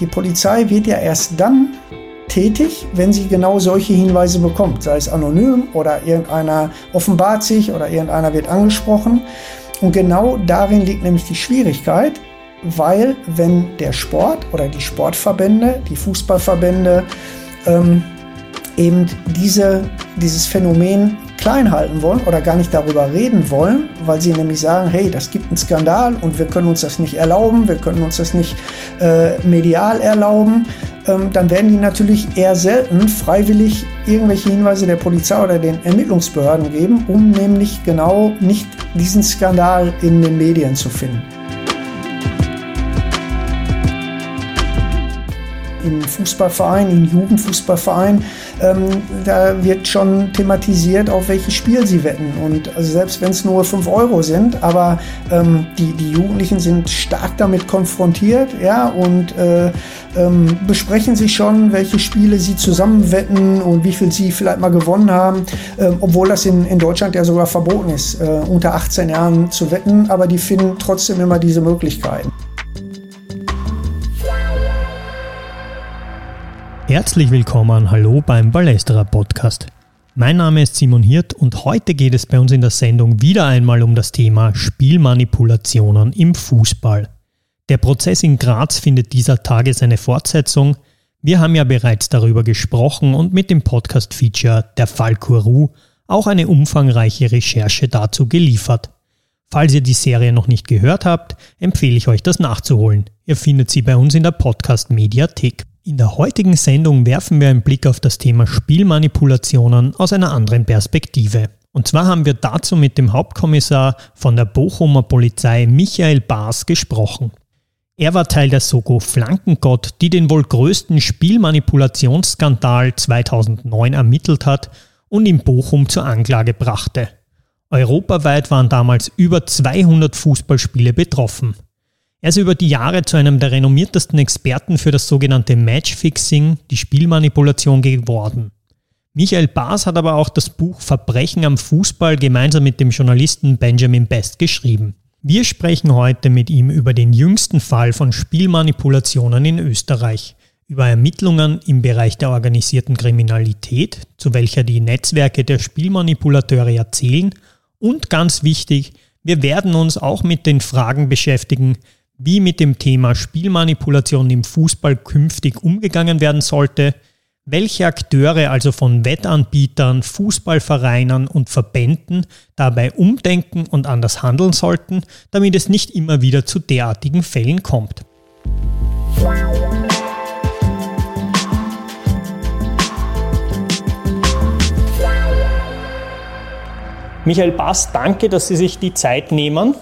die Polizei wird ja erst dann tätig, wenn sie genau solche Hinweise bekommt, sei es anonym oder irgendeiner offenbart sich oder irgendeiner wird angesprochen. Und genau darin liegt nämlich die Schwierigkeit, weil wenn der Sport oder die Sportverbände, die Fußballverbände ähm, eben diese, dieses Phänomen klein halten wollen oder gar nicht darüber reden wollen, weil sie nämlich sagen, hey, das gibt einen Skandal und wir können uns das nicht erlauben, wir können uns das nicht äh, medial erlauben, ähm, dann werden die natürlich eher selten freiwillig irgendwelche Hinweise der Polizei oder den Ermittlungsbehörden geben, um nämlich genau nicht diesen Skandal in den Medien zu finden. Im Fußballverein, im Jugendfußballverein, ähm, da wird schon thematisiert, auf welches Spiel sie wetten. Und also selbst wenn es nur 5 Euro sind, aber ähm, die, die Jugendlichen sind stark damit konfrontiert, ja, und äh, ähm, besprechen sich schon, welche Spiele sie zusammen wetten und wie viel sie vielleicht mal gewonnen haben, ähm, obwohl das in, in Deutschland ja sogar verboten ist, äh, unter 18 Jahren zu wetten, aber die finden trotzdem immer diese Möglichkeiten. Herzlich willkommen, hallo beim Ballesterer Podcast. Mein Name ist Simon Hirt und heute geht es bei uns in der Sendung wieder einmal um das Thema Spielmanipulationen im Fußball. Der Prozess in Graz findet dieser Tage seine Fortsetzung. Wir haben ja bereits darüber gesprochen und mit dem Podcast-Feature Der Fall Kuru auch eine umfangreiche Recherche dazu geliefert. Falls ihr die Serie noch nicht gehört habt, empfehle ich euch das nachzuholen. Ihr findet sie bei uns in der Podcast-Mediathek. In der heutigen Sendung werfen wir einen Blick auf das Thema Spielmanipulationen aus einer anderen Perspektive. Und zwar haben wir dazu mit dem Hauptkommissar von der Bochumer Polizei Michael Baas gesprochen. Er war Teil der Soko Flankengott, die den wohl größten Spielmanipulationsskandal 2009 ermittelt hat und in Bochum zur Anklage brachte. Europaweit waren damals über 200 Fußballspiele betroffen. Er ist über die Jahre zu einem der renommiertesten Experten für das sogenannte Matchfixing, die Spielmanipulation geworden. Michael Baas hat aber auch das Buch Verbrechen am Fußball gemeinsam mit dem Journalisten Benjamin Best geschrieben. Wir sprechen heute mit ihm über den jüngsten Fall von Spielmanipulationen in Österreich, über Ermittlungen im Bereich der organisierten Kriminalität, zu welcher die Netzwerke der Spielmanipulateure erzählen und ganz wichtig, wir werden uns auch mit den Fragen beschäftigen, wie mit dem Thema Spielmanipulation im Fußball künftig umgegangen werden sollte, welche Akteure also von Wettanbietern, Fußballvereinen und Verbänden dabei umdenken und anders handeln sollten, damit es nicht immer wieder zu derartigen Fällen kommt. Michael Bass, danke, dass Sie sich die Zeit nehmen.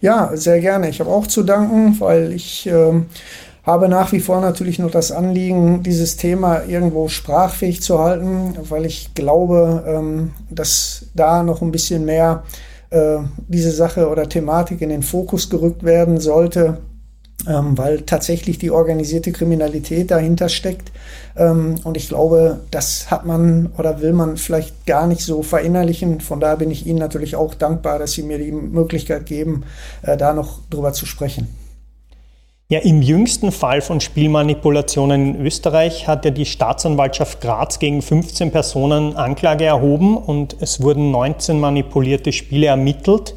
Ja, sehr gerne. Ich habe auch zu danken, weil ich äh, habe nach wie vor natürlich noch das Anliegen, dieses Thema irgendwo sprachfähig zu halten, weil ich glaube, ähm, dass da noch ein bisschen mehr äh, diese Sache oder Thematik in den Fokus gerückt werden sollte ähm, weil tatsächlich die organisierte Kriminalität dahinter steckt. Ähm, und ich glaube, das hat man oder will man vielleicht gar nicht so verinnerlichen. Von daher bin ich Ihnen natürlich auch dankbar, dass Sie mir die Möglichkeit geben, äh, da noch drüber zu sprechen. Ja, im jüngsten Fall von Spielmanipulationen in Österreich hat ja die Staatsanwaltschaft Graz gegen 15 Personen Anklage erhoben und es wurden 19 manipulierte Spiele ermittelt.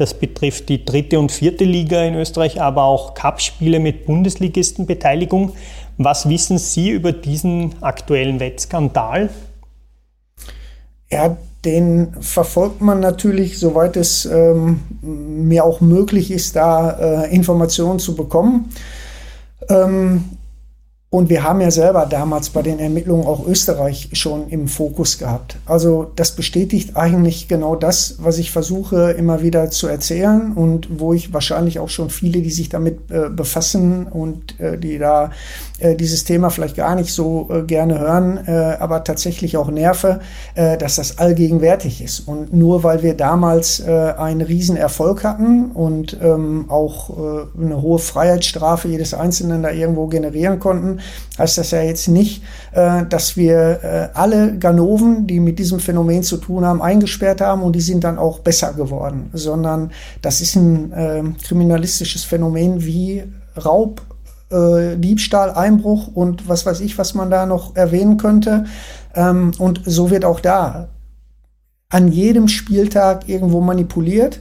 Das betrifft die dritte und vierte Liga in Österreich, aber auch Cup-Spiele mit Bundesligistenbeteiligung. Was wissen Sie über diesen aktuellen Wettskandal? Ja, den verfolgt man natürlich, soweit es ähm, mir auch möglich ist, da äh, Informationen zu bekommen. Ähm, und wir haben ja selber damals bei den Ermittlungen auch Österreich schon im Fokus gehabt. Also das bestätigt eigentlich genau das, was ich versuche immer wieder zu erzählen und wo ich wahrscheinlich auch schon viele, die sich damit äh, befassen und äh, die da äh, dieses Thema vielleicht gar nicht so äh, gerne hören, äh, aber tatsächlich auch nerve, dass das allgegenwärtig ist. Und nur weil wir damals einen Riesenerfolg hatten und ähm, auch eine hohe Freiheitsstrafe jedes Einzelnen da irgendwo generieren konnten, heißt das ja jetzt nicht, dass wir alle Ganoven, die mit diesem Phänomen zu tun haben, eingesperrt haben und die sind dann auch besser geworden, sondern das ist ein äh, kriminalistisches Phänomen wie Raub, äh, Diebstahl, Einbruch und was weiß ich, was man da noch erwähnen könnte. Ähm, und so wird auch da an jedem Spieltag irgendwo manipuliert.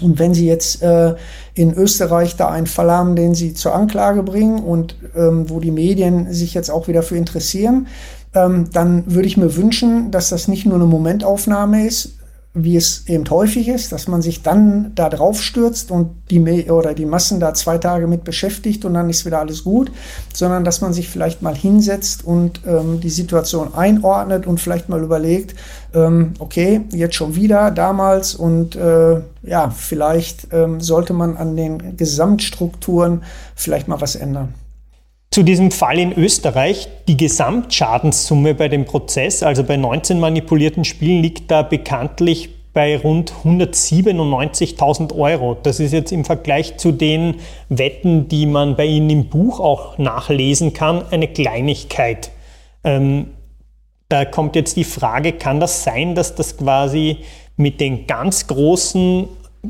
Und wenn Sie jetzt äh, in Österreich da einen Fall haben, den Sie zur Anklage bringen und ähm, wo die Medien sich jetzt auch wieder für interessieren, ähm, dann würde ich mir wünschen, dass das nicht nur eine Momentaufnahme ist, wie es eben häufig ist, dass man sich dann da drauf stürzt und die oder die Massen da zwei Tage mit beschäftigt und dann ist wieder alles gut, sondern dass man sich vielleicht mal hinsetzt und ähm, die Situation einordnet und vielleicht mal überlegt, ähm, okay, jetzt schon wieder damals und äh, ja, vielleicht ähm, sollte man an den Gesamtstrukturen vielleicht mal was ändern. Zu diesem Fall in Österreich, die Gesamtschadenssumme bei dem Prozess, also bei 19 manipulierten Spielen, liegt da bekanntlich bei rund 197.000 Euro. Das ist jetzt im Vergleich zu den Wetten, die man bei Ihnen im Buch auch nachlesen kann, eine Kleinigkeit. Ähm, da kommt jetzt die Frage, kann das sein, dass das quasi mit den ganz großen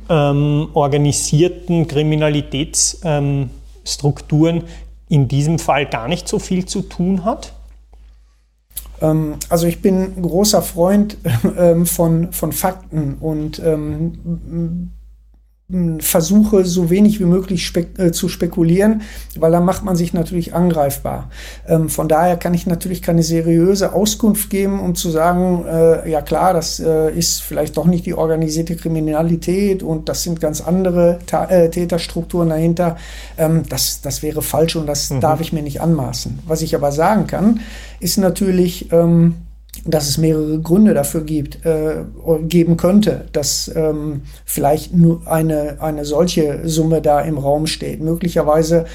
ähm, organisierten Kriminalitätsstrukturen ähm, in diesem Fall gar nicht so viel zu tun hat? Ähm, also ich bin großer Freund ähm, von, von Fakten und ähm, versuche so wenig wie möglich spek äh, zu spekulieren, weil dann macht man sich natürlich angreifbar. Ähm, von daher kann ich natürlich keine seriöse Auskunft geben, um zu sagen, äh, ja klar, das äh, ist vielleicht doch nicht die organisierte Kriminalität und das sind ganz andere Ta äh, Täterstrukturen dahinter. Ähm, das, das wäre falsch und das mhm. darf ich mir nicht anmaßen. Was ich aber sagen kann, ist natürlich, ähm, dass es mehrere Gründe dafür gibt, äh, geben könnte, dass ähm, vielleicht nur eine, eine solche Summe da im Raum steht. Möglicherweise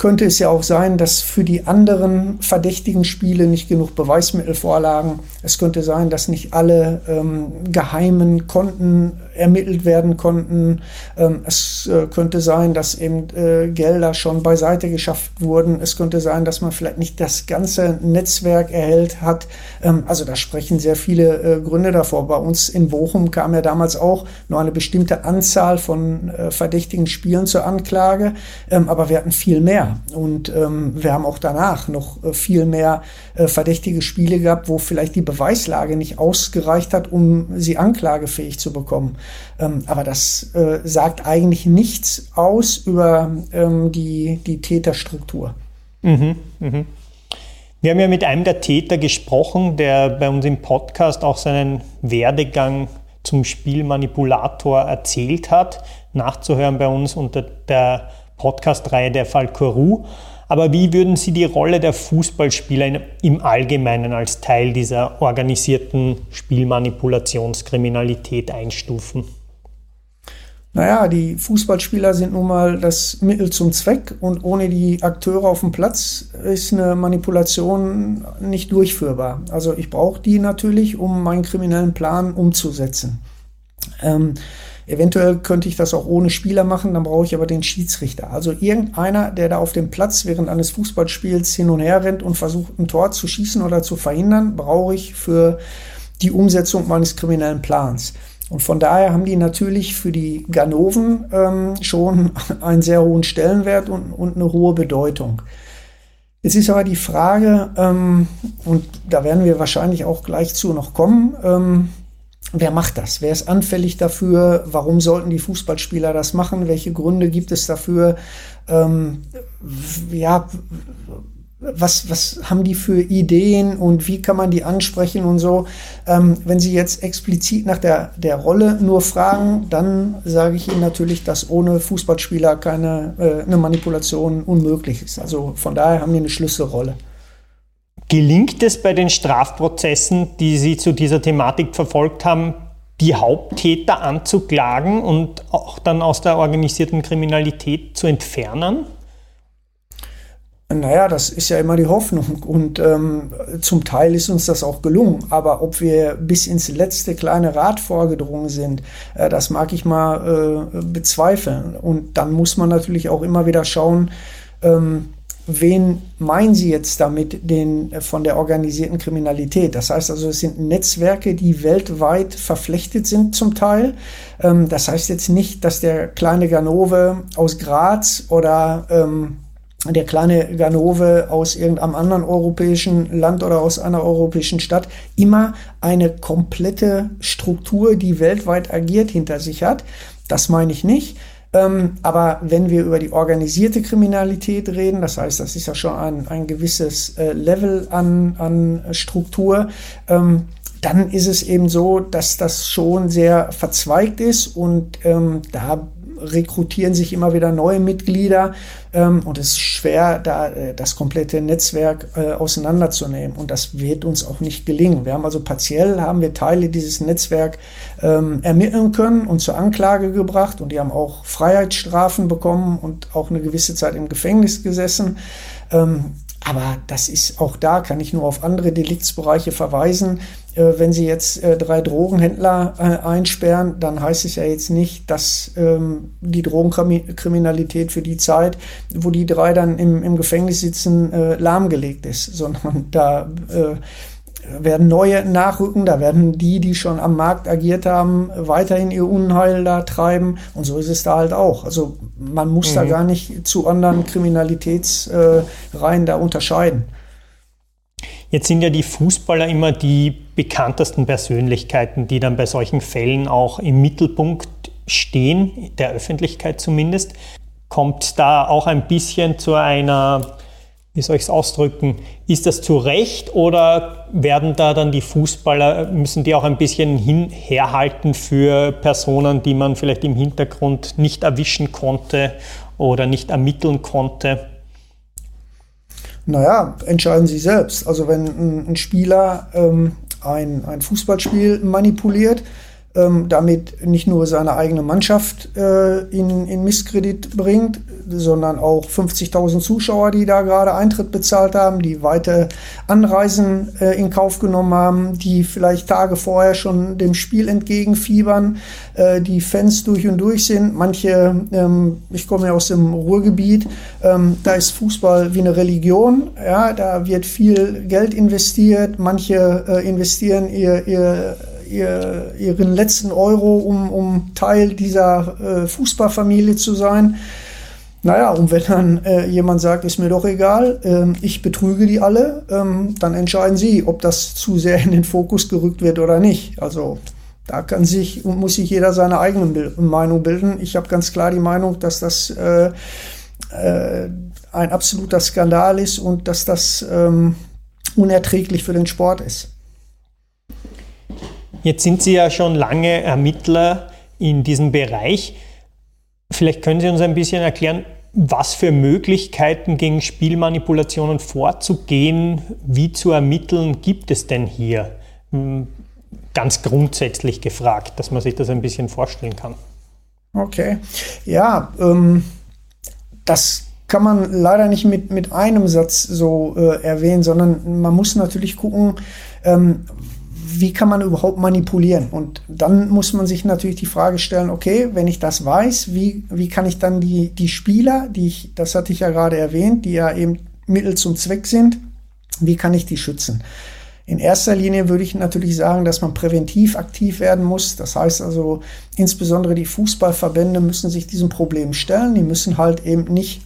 könnte es ja auch sein, dass für die anderen verdächtigen Spiele nicht genug Beweismittel vorlagen. Es könnte sein, dass nicht alle ähm, geheimen Konten ermittelt werden konnten. Ähm, es äh, könnte sein, dass eben äh, Gelder schon beiseite geschafft wurden. Es könnte sein, dass man vielleicht nicht das ganze Netzwerk erhält hat. Ähm, also da sprechen sehr viele äh, Gründe davor. Bei uns in Bochum kam ja damals auch nur eine bestimmte Anzahl von äh, verdächtigen Spielen zur Anklage, ähm, aber wir hatten viel mehr. Und ähm, wir haben auch danach noch äh, viel mehr äh, verdächtige Spiele gehabt, wo vielleicht die Beweislage nicht ausgereicht hat, um sie anklagefähig zu bekommen. Ähm, aber das äh, sagt eigentlich nichts aus über ähm, die, die Täterstruktur. Mhm, mh. Wir haben ja mit einem der Täter gesprochen, der bei uns im Podcast auch seinen Werdegang zum Spielmanipulator erzählt hat. Nachzuhören bei uns unter der Podcast-Reihe der Fall. Aber wie würden Sie die Rolle der Fußballspieler im Allgemeinen als Teil dieser organisierten Spielmanipulationskriminalität einstufen? Naja, die Fußballspieler sind nun mal das Mittel zum Zweck und ohne die Akteure auf dem Platz ist eine Manipulation nicht durchführbar. Also ich brauche die natürlich, um meinen kriminellen Plan umzusetzen. Ähm, Eventuell könnte ich das auch ohne Spieler machen, dann brauche ich aber den Schiedsrichter. Also irgendeiner, der da auf dem Platz während eines Fußballspiels hin und her rennt und versucht, ein Tor zu schießen oder zu verhindern, brauche ich für die Umsetzung meines kriminellen Plans. Und von daher haben die natürlich für die Ganoven ähm, schon einen sehr hohen Stellenwert und, und eine hohe Bedeutung. Jetzt ist aber die Frage, ähm, und da werden wir wahrscheinlich auch gleich zu noch kommen, ähm, Wer macht das? Wer ist anfällig dafür? Warum sollten die Fußballspieler das machen? Welche Gründe gibt es dafür? Ähm, ja, was, was haben die für Ideen und wie kann man die ansprechen und so. Ähm, wenn Sie jetzt explizit nach der, der Rolle nur fragen, dann sage ich Ihnen natürlich, dass ohne Fußballspieler keine äh, eine Manipulation unmöglich ist. Also von daher haben die eine Schlüsselrolle. Gelingt es bei den Strafprozessen, die Sie zu dieser Thematik verfolgt haben, die Haupttäter anzuklagen und auch dann aus der organisierten Kriminalität zu entfernen? Naja, das ist ja immer die Hoffnung und ähm, zum Teil ist uns das auch gelungen. Aber ob wir bis ins letzte kleine Rad vorgedrungen sind, äh, das mag ich mal äh, bezweifeln. Und dann muss man natürlich auch immer wieder schauen, ähm, wen meinen Sie jetzt damit den, äh, von der organisierten Kriminalität? Das heißt also, es sind Netzwerke, die weltweit verflechtet sind zum Teil. Ähm, das heißt jetzt nicht, dass der kleine Ganove aus Graz oder ähm, der kleine Ganove aus irgendeinem anderen europäischen Land oder aus einer europäischen Stadt immer eine komplette Struktur, die weltweit agiert, hinter sich hat. Das meine ich nicht. Ähm, aber wenn wir über die organisierte Kriminalität reden, das heißt, das ist ja schon ein, ein gewisses äh, Level an, an Struktur, ähm, dann ist es eben so, dass das schon sehr verzweigt ist und ähm, da rekrutieren sich immer wieder neue Mitglieder ähm, und es ist schwer, da äh, das komplette Netzwerk äh, auseinanderzunehmen und das wird uns auch nicht gelingen. Wir haben also partiell haben wir Teile dieses Netzwerks ähm, ermitteln können und zur Anklage gebracht und die haben auch Freiheitsstrafen bekommen und auch eine gewisse Zeit im Gefängnis gesessen. Ähm, aber das ist auch da, kann ich nur auf andere Deliktsbereiche verweisen. Äh, wenn Sie jetzt äh, drei Drogenhändler äh, einsperren, dann heißt es ja jetzt nicht, dass ähm, die Drogenkriminalität für die Zeit, wo die drei dann im, im Gefängnis sitzen, äh, lahmgelegt ist, sondern da äh, werden neue nachrücken, da werden die, die schon am Markt agiert haben, weiterhin ihr Unheil da treiben. Und so ist es da halt auch. Also man muss mhm. da gar nicht zu anderen Kriminalitätsreihen da unterscheiden. Jetzt sind ja die Fußballer immer die bekanntesten Persönlichkeiten, die dann bei solchen Fällen auch im Mittelpunkt stehen, der Öffentlichkeit zumindest. Kommt da auch ein bisschen zu einer wie soll ich es ausdrücken, ist das zu Recht oder werden da dann die Fußballer, müssen die auch ein bisschen hinherhalten für Personen, die man vielleicht im Hintergrund nicht erwischen konnte oder nicht ermitteln konnte? Naja, entscheiden Sie selbst. Also wenn ein, Spieler ähm, ein, ein Fußballspiel manipuliert, ähm, damit nicht nur seine eigene Mannschaft äh, in, in Misskredit bringt, sondern auch 50.000 Zuschauer, die da gerade Eintritt bezahlt haben, die weite Anreisen äh, in Kauf genommen haben, die vielleicht Tage vorher schon dem Spiel entgegenfiebern, äh, die Fans durch und durch sind. Manche, ähm, ich komme ja aus dem Ruhrgebiet, ähm, da ist Fußball wie eine Religion, ja, da wird viel Geld investiert, manche äh, investieren ihr, ihr ihr, ihren letzten Euro, um, um Teil dieser äh, Fußballfamilie zu sein. Naja, und wenn dann äh, jemand sagt, ist mir doch egal, äh, ich betrüge die alle, ähm, dann entscheiden Sie, ob das zu sehr in den Fokus gerückt wird oder nicht. Also da kann sich und muss sich jeder seine eigene Meinung bilden. Ich habe ganz klar die Meinung, dass das äh, äh, ein absoluter Skandal ist und dass das ähm, unerträglich für den Sport ist. Jetzt sind Sie ja schon lange Ermittler in diesem Bereich. Vielleicht können Sie uns ein bisschen erklären, was für Möglichkeiten gegen Spielmanipulationen vorzugehen, wie zu ermitteln, gibt es denn hier? Hm, ganz grundsätzlich gefragt, dass man sich das ein bisschen vorstellen kann. Okay, ja, ähm, das kann man leider nicht mit, mit einem Satz so äh, erwähnen, sondern man muss natürlich gucken, ähm, wie kann man überhaupt manipulieren? Und dann muss man sich natürlich die Frage stellen, okay, wenn ich das weiß, wie, wie kann ich dann die, die Spieler, die ich, das hatte ich ja gerade erwähnt, die ja eben Mittel zum Zweck sind, wie kann ich die schützen? In erster Linie würde ich natürlich sagen, dass man präventiv aktiv werden muss. Das heißt also, insbesondere die Fußballverbände müssen sich diesem Problem stellen. Die müssen halt eben nicht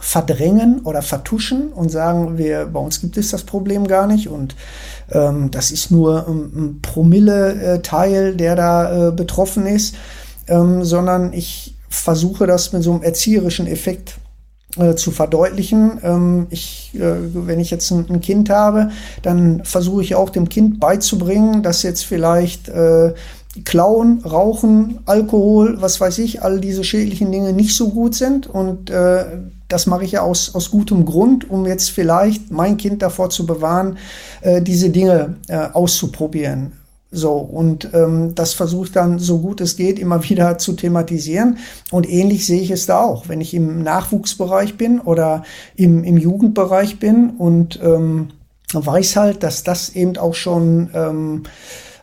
verdrängen oder vertuschen und sagen, wir, bei uns gibt es das Problem gar nicht und ähm, das ist nur ein, ein Promille-Teil, der da äh, betroffen ist, ähm, sondern ich versuche das mit so einem erzieherischen Effekt äh, zu verdeutlichen. Ähm, ich, äh, wenn ich jetzt ein, ein, Kind habe, dann versuche ich auch dem Kind beizubringen, dass jetzt vielleicht äh, Klauen, Rauchen, Alkohol, was weiß ich, all diese schädlichen Dinge nicht so gut sind. Und äh, das mache ich ja aus, aus gutem Grund, um jetzt vielleicht mein Kind davor zu bewahren, äh, diese Dinge äh, auszuprobieren. So, und ähm, das versuche ich dann so gut es geht immer wieder zu thematisieren. Und ähnlich sehe ich es da auch. Wenn ich im Nachwuchsbereich bin oder im, im Jugendbereich bin und ähm, weiß halt, dass das eben auch schon ähm,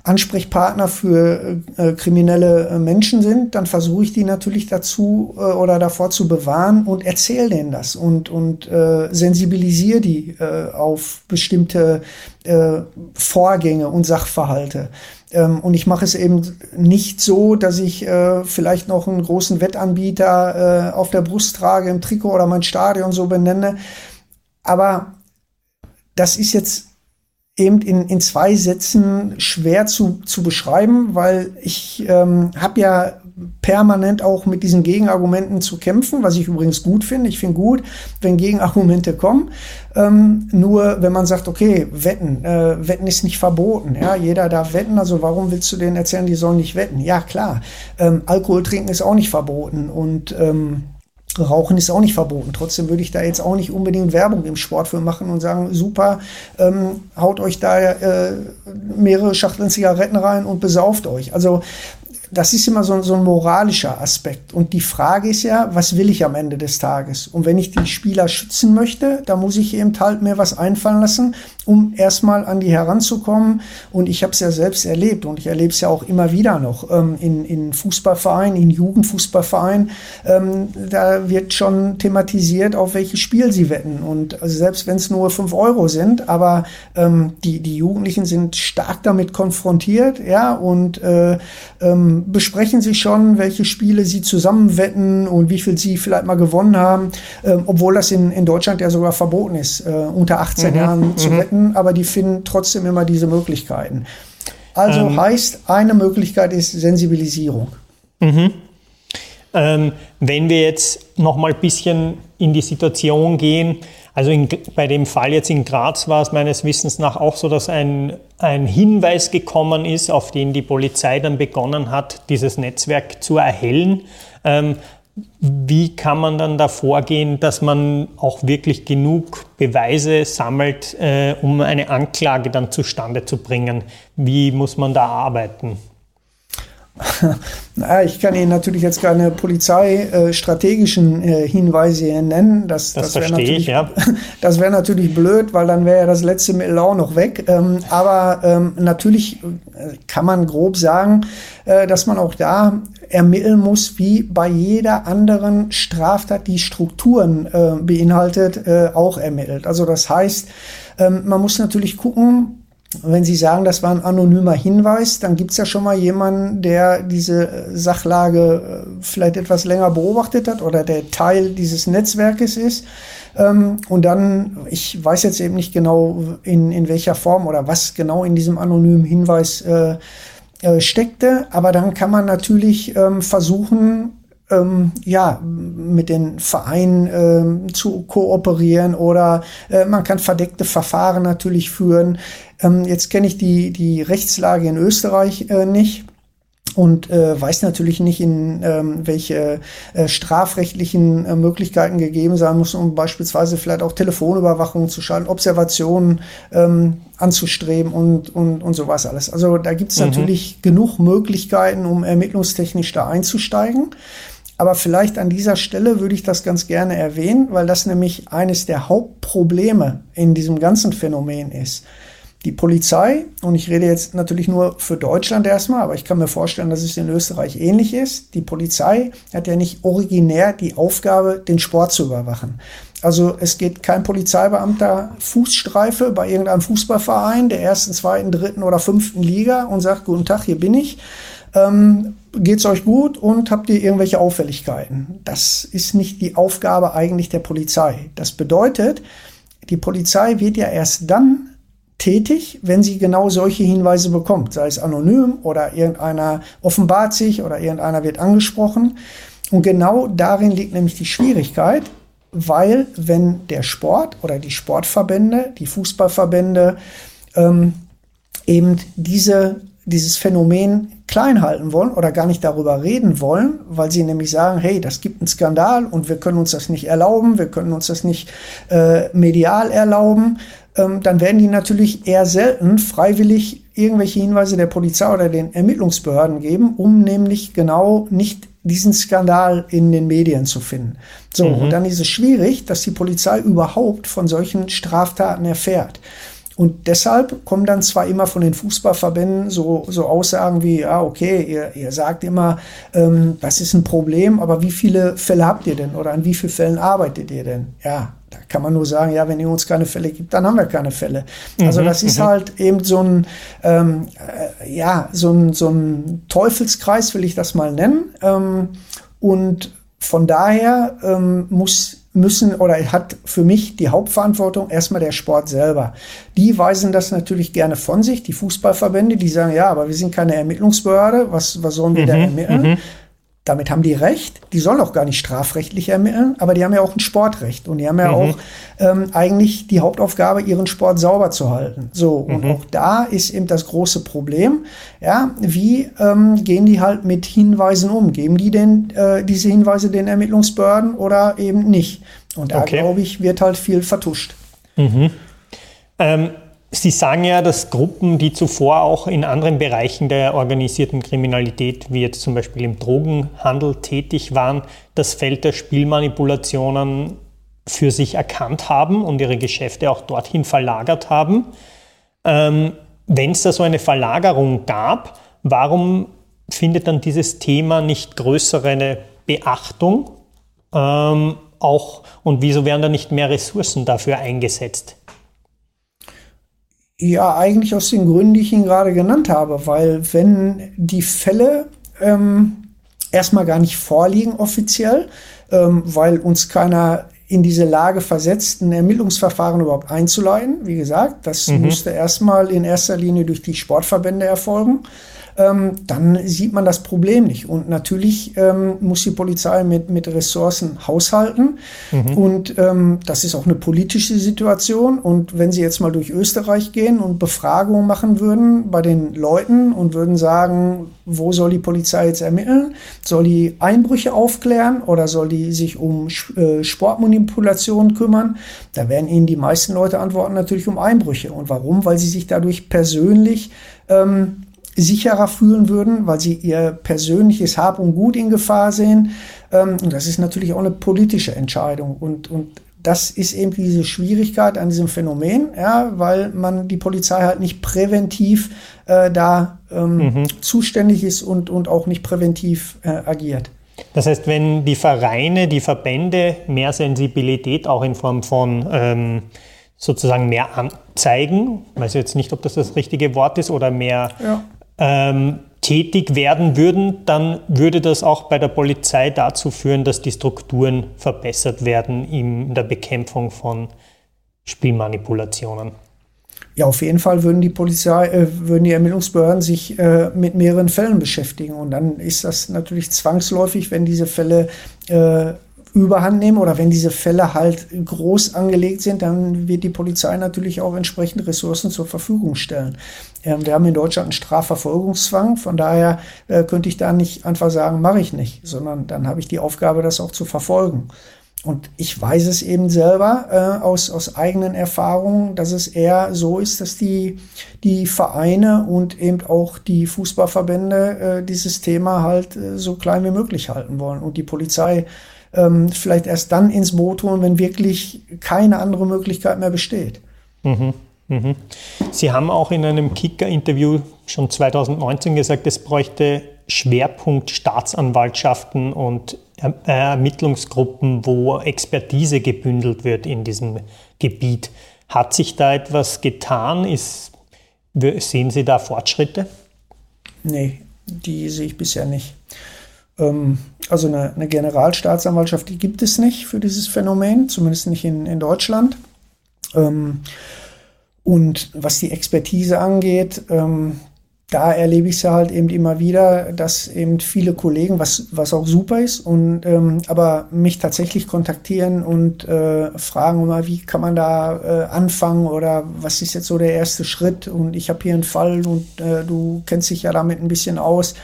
Ansprechpartner für äh, kriminelle äh, Menschen sind, dann versuche ich die natürlich dazu äh, oder davor zu bewahren und erzähle denen das und, und äh, sensibilisiere die äh, auf bestimmte äh, Vorgänge und Sachverhalte. Ähm, und ich mache es eben nicht so, dass ich äh, vielleicht noch einen großen Wettanbieter äh, auf der Brust trage, im Trikot oder mein Stadion so benenne. Aber das ist jetzt eben in, in zwei Sätzen schwer zu, zu beschreiben, weil ich ähm, habe ja permanent auch mit diesen Gegenargumenten zu kämpfen, was ich übrigens gut finde. Ich finde gut, wenn Gegenargumente kommen. Ähm, nur wenn man sagt, okay, wetten, äh, wetten ist nicht verboten. Ja, jeder darf wetten. Also warum willst du denen erzählen, die sollen nicht wetten? Ja, klar. Ähm, Alkohol trinken ist auch nicht verboten und ähm, Rauchen ist auch nicht verboten. Trotzdem würde ich da jetzt auch nicht unbedingt Werbung im Sport für machen und sagen, super, ähm, haut euch da äh, mehrere Schachteln Zigaretten rein und besauft euch. Also das ist immer so, so ein moralischer Aspekt. Und die Frage ist ja, was will ich am Ende des Tages? Und wenn ich die Spieler schützen möchte, da muss ich eben halt mir was einfallen lassen, um erstmal an die heranzukommen. Und ich habe es ja selbst erlebt und ich erlebe es ja auch immer wieder noch ähm, in, in Fußballvereinen, in Jugendfußballvereinen. Ähm, da wird schon thematisiert, auf welches Spiel sie wetten. Und also selbst wenn es nur fünf Euro sind, aber ähm, die, die Jugendlichen sind stark damit konfrontiert, ja, und äh, ähm, besprechen sich schon, welche Spiele sie zusammen wetten und wie viel sie vielleicht mal gewonnen haben, ähm, obwohl das in, in Deutschland ja sogar verboten ist, äh, unter 18 mhm. Jahren zu mhm. wetten Möglichkeiten, aber die finden trotzdem immer diese Möglichkeiten. Also ähm, heißt, eine Möglichkeit ist Sensibilisierung. Mhm. Ähm, wenn wir jetzt noch mal ein bisschen in die Situation gehen, also in, bei dem Fall jetzt in Graz war es meines Wissens nach auch so, dass ein, ein Hinweis gekommen ist, auf den die Polizei dann begonnen hat, dieses Netzwerk zu erhellen. Ähm, wie kann man dann da vorgehen, dass man auch wirklich genug Beweise sammelt, äh, um eine Anklage dann zustande zu bringen? Wie muss man da arbeiten? Naja, ich kann Ihnen natürlich jetzt keine polizeistrategischen äh, Hinweise nennen. Das, das, das verstehe ich, ja. Das wäre natürlich blöd, weil dann wäre ja das letzte Mittel auch noch weg. Ähm, aber ähm, natürlich äh, kann man grob sagen, äh, dass man auch da ermitteln muss, wie bei jeder anderen Straftat, die Strukturen äh, beinhaltet, äh, auch ermittelt. Also das heißt, ähm, man muss natürlich gucken, wenn Sie sagen, das war ein anonymer Hinweis, dann gibt es ja schon mal jemanden, der diese äh, Sachlage äh, vielleicht etwas länger beobachtet hat oder der Teil dieses Netzwerkes ist. Ähm, und dann, ich weiß jetzt eben nicht genau, in, in welcher Form oder was genau in diesem anonymen Hinweis äh, steckte, aber dann kann man natürlich ähm, versuchen, ähm, ja, mit den Vereinen ähm, zu kooperieren oder äh, man kann verdeckte Verfahren natürlich führen. Ähm, jetzt kenne ich die, die Rechtslage in Österreich äh, nicht und äh, weiß natürlich nicht, in ähm, welche äh, strafrechtlichen äh, Möglichkeiten gegeben sein müssen, um beispielsweise vielleicht auch Telefonüberwachung zu schalten, Observationen ähm, anzustreben und, und, und sowas alles. Also da gibt es mhm. natürlich genug Möglichkeiten, um ermittlungstechnisch da einzusteigen. Aber vielleicht an dieser Stelle würde ich das ganz gerne erwähnen, weil das nämlich eines der Hauptprobleme in diesem ganzen Phänomen ist. Die Polizei, und ich rede jetzt natürlich nur für Deutschland erstmal, aber ich kann mir vorstellen, dass es in Österreich ähnlich ist. Die Polizei hat ja nicht originär die Aufgabe, den Sport zu überwachen. Also es geht kein Polizeibeamter Fußstreife bei irgendeinem Fußballverein der ersten, zweiten, dritten oder fünften Liga und sagt, guten Tag, hier bin ich. Ähm, geht's euch gut und habt ihr irgendwelche Auffälligkeiten? Das ist nicht die Aufgabe eigentlich der Polizei. Das bedeutet, die Polizei wird ja erst dann tätig, wenn sie genau solche Hinweise bekommt, sei es anonym oder irgendeiner offenbart sich oder irgendeiner wird angesprochen. Und genau darin liegt nämlich die Schwierigkeit, weil wenn der Sport oder die Sportverbände, die Fußballverbände ähm, eben diese dieses Phänomen klein halten wollen oder gar nicht darüber reden wollen, weil sie nämlich sagen, hey, das gibt einen Skandal und wir können uns das nicht erlauben, wir können uns das nicht äh, medial erlauben, ähm, dann werden die natürlich eher selten freiwillig irgendwelche Hinweise der Polizei oder den Ermittlungsbehörden geben, um nämlich genau nicht diesen Skandal in den Medien zu finden. So, mhm. und dann ist es schwierig, dass die Polizei überhaupt von solchen Straftaten erfährt. Und deshalb kommen dann zwar immer von den Fußballverbänden so, so Aussagen wie, ja, okay, ihr, ihr sagt immer, ähm, das ist ein Problem, aber wie viele Fälle habt ihr denn oder an wie vielen Fällen arbeitet ihr denn? Ja, da kann man nur sagen, ja, wenn ihr uns keine Fälle gibt, dann haben wir keine Fälle. Also mhm, das ist mhm. halt eben so ein, ähm, äh, ja, so ein, so ein Teufelskreis, will ich das mal nennen. Ähm, und von daher ähm, muss müssen oder hat für mich die Hauptverantwortung erstmal der Sport selber. Die weisen das natürlich gerne von sich, die Fußballverbände, die sagen, ja, aber wir sind keine Ermittlungsbehörde, was, was sollen wir mhm, da ermitteln? Mhm. Damit haben die recht. Die sollen auch gar nicht strafrechtlich ermitteln, aber die haben ja auch ein Sportrecht und die haben ja mhm. auch ähm, eigentlich die Hauptaufgabe, ihren Sport sauber zu halten. So, und mhm. auch da ist eben das große Problem, ja, wie ähm, gehen die halt mit Hinweisen um? Geben die denn äh, diese Hinweise den Ermittlungsbehörden oder eben nicht? Und da, okay. glaube ich, wird halt viel vertuscht. Mhm. Ähm, Sie sagen ja, dass Gruppen, die zuvor auch in anderen Bereichen der organisierten Kriminalität, wie jetzt zum Beispiel im Drogenhandel tätig waren, das Feld der Spielmanipulationen für sich erkannt haben und ihre Geschäfte auch dorthin verlagert haben. Ähm, Wenn es da so eine Verlagerung gab, warum findet dann dieses Thema nicht größere Beachtung? Ähm, auch, und wieso werden da nicht mehr Ressourcen dafür eingesetzt? Ja, eigentlich aus den Gründen, die ich Ihnen gerade genannt habe, weil wenn die Fälle ähm, erstmal gar nicht vorliegen offiziell, ähm, weil uns keiner in diese Lage versetzt, ein Ermittlungsverfahren überhaupt einzuleiten. Wie gesagt, das mhm. müsste erstmal in erster Linie durch die Sportverbände erfolgen ähm, dann sieht man das Problem nicht. Und natürlich ähm, muss die Polizei mit, mit Ressourcen haushalten. Mhm. Und ähm, das ist auch eine politische Situation. Und wenn Sie jetzt mal durch Österreich gehen und Befragungen machen würden bei den Leuten und würden sagen, wo soll die Polizei jetzt ermitteln? Soll die Einbrüche aufklären oder soll die sich um äh, Sportmanipulationen kümmern? Da werden Ihnen die meisten Leute antworten natürlich um Einbrüche. Und warum? Weil sie sich dadurch persönlich ähm, sicherer fühlen würden, weil sie ihr persönliches Hab und Gut in Gefahr sehen. Ähm, und das ist natürlich auch eine politische Entscheidung. Und, und das ist eben diese Schwierigkeit an diesem Phänomen, ja, weil man die Polizei halt nicht präventiv äh, da ähm, mhm. zuständig ist und, und auch nicht präventiv äh, agiert. Das heißt, wenn die Vereine, die Verbände mehr Sensibilität auch in Form von ähm, sozusagen mehr anzeigen, weiß jetzt nicht, ob das das richtige Wort ist, oder mehr ja ähm, tätig werden würden, dann würde das auch bei der Polizei dazu führen, dass die Strukturen verbessert werden in der Bekämpfung von Spielmanipulationen. Ja, auf jeden Fall würden die Polizei, äh, würden die Ermittlungsbehörden sich äh, mit mehreren Fällen beschäftigen. Und dann ist das natürlich zwangsläufig, wenn diese Fälle äh, überhand nehmen oder wenn diese Fälle halt groß angelegt sind, dann wird die Polizei natürlich auch entsprechend Ressourcen zur Verfügung stellen. Ähm, wir haben in Deutschland einen Strafverfolgungszwang, von daher äh, könnte ich da nicht einfach sagen, mache ich nicht, sondern dann habe ich die Aufgabe, das auch zu verfolgen. Und ich weiß es eben selber äh, aus, aus eigenen Erfahrungen, dass es eher so ist, dass die, die Vereine und eben auch die Fußballverbände äh, dieses Thema halt äh, so klein wie möglich halten wollen und die Polizei ähm, vielleicht erst dann ins Boot holen, wenn wirklich keine andere Möglichkeit mehr besteht. Mhm. Mhm. Sie haben auch in einem Kicker-Interview schon 2019 gesagt, es bräuchte Schwerpunkt Staatsanwaltschaften und Ermittlungsgruppen, wo Expertise gebündelt wird in diesem Gebiet. Hat sich da etwas getan? Ist, sehen Sie da Fortschritte? Nee, die sehe ich bisher nicht. Ähm, also eine, eine, Generalstaatsanwaltschaft, die gibt es nicht für dieses Phänomen, zumindest nicht in, in Deutschland. Ähm, und was die Expertise angeht, ähm, da erlebe ich es ja halt eben immer wieder, dass eben viele Kollegen, was, was auch super ist, und ähm, aber mich tatsächlich kontaktieren und äh, fragen immer, wie kann man da äh, anfangen oder was ist jetzt so der erste Schritt? Und ich habe hier einen Fall und äh, du kennst dich ja damit ein bisschen aus,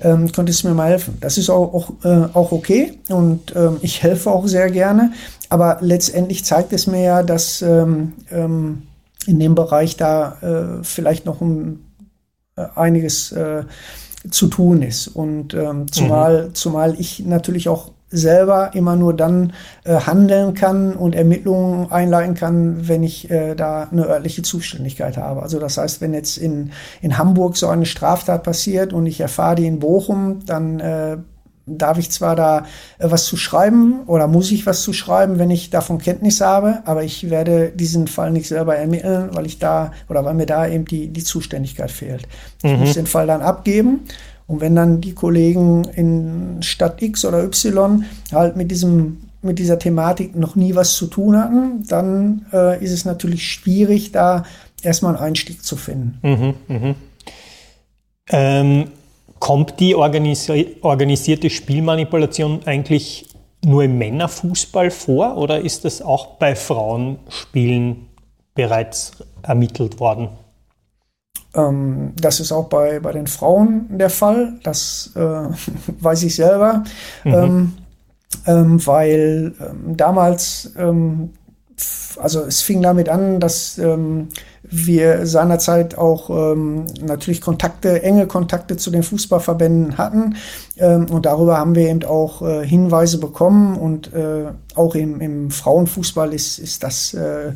ähm, könntest du mir mal helfen. Das ist auch, auch, äh, auch okay und ähm, ich helfe auch sehr gerne, aber letztendlich zeigt es mir ja, dass ähm, ähm, in dem Bereich da äh, vielleicht noch ein einiges äh, zu tun ist. Und ähm, zumal, mhm. zumal ich natürlich auch selber immer nur dann äh, handeln kann und Ermittlungen einleiten kann, wenn ich äh, da eine örtliche Zuständigkeit habe. Also das heißt, wenn jetzt in, in Hamburg so eine Straftat passiert und ich erfahre die in Bochum, dann äh, darf ich zwar da äh, was zu schreiben oder muss ich was zu schreiben, wenn ich davon Kenntnis habe, aber ich werde diesen Fall nicht selber ermitteln, weil ich da oder weil mir da eben die, die Zuständigkeit fehlt. Ich mhm. muss den Fall dann abgeben. Und wenn dann die Kollegen in Stadt X oder Y halt mit diesem mit dieser Thematik noch nie was zu tun hatten, dann äh, ist es natürlich schwierig, da erstmal einen Einstieg zu finden. Mhm, mh. ähm, Kommt die organisi organisierte Spielmanipulation eigentlich nur im Männerfußball vor oder ist das auch bei Frauenspielen bereits ermittelt worden? Ähm, das ist auch bei, bei den Frauen der Fall. Das äh, weiß ich selber, mhm. ähm, ähm, weil ähm, damals ähm, also es fing damit an, dass ähm, wir seinerzeit auch ähm, natürlich Kontakte, enge Kontakte zu den Fußballverbänden hatten. Ähm, und darüber haben wir eben auch äh, Hinweise bekommen. Und äh, auch im, im Frauenfußball ist, ist das äh,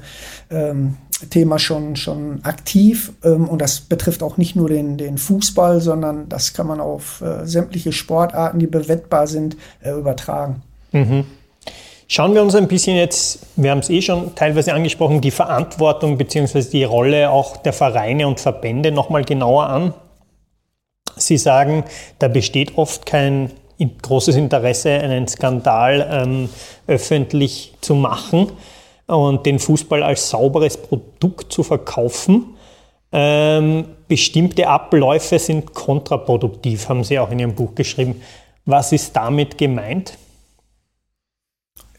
ähm, Thema schon, schon aktiv. Ähm, und das betrifft auch nicht nur den, den Fußball, sondern das kann man auf äh, sämtliche Sportarten, die bewettbar sind, äh, übertragen. Mhm. Schauen wir uns ein bisschen jetzt, wir haben es eh schon teilweise angesprochen, die Verantwortung bzw. die Rolle auch der Vereine und Verbände nochmal genauer an. Sie sagen, da besteht oft kein großes Interesse, einen Skandal ähm, öffentlich zu machen und den Fußball als sauberes Produkt zu verkaufen. Ähm, bestimmte Abläufe sind kontraproduktiv, haben Sie auch in Ihrem Buch geschrieben. Was ist damit gemeint?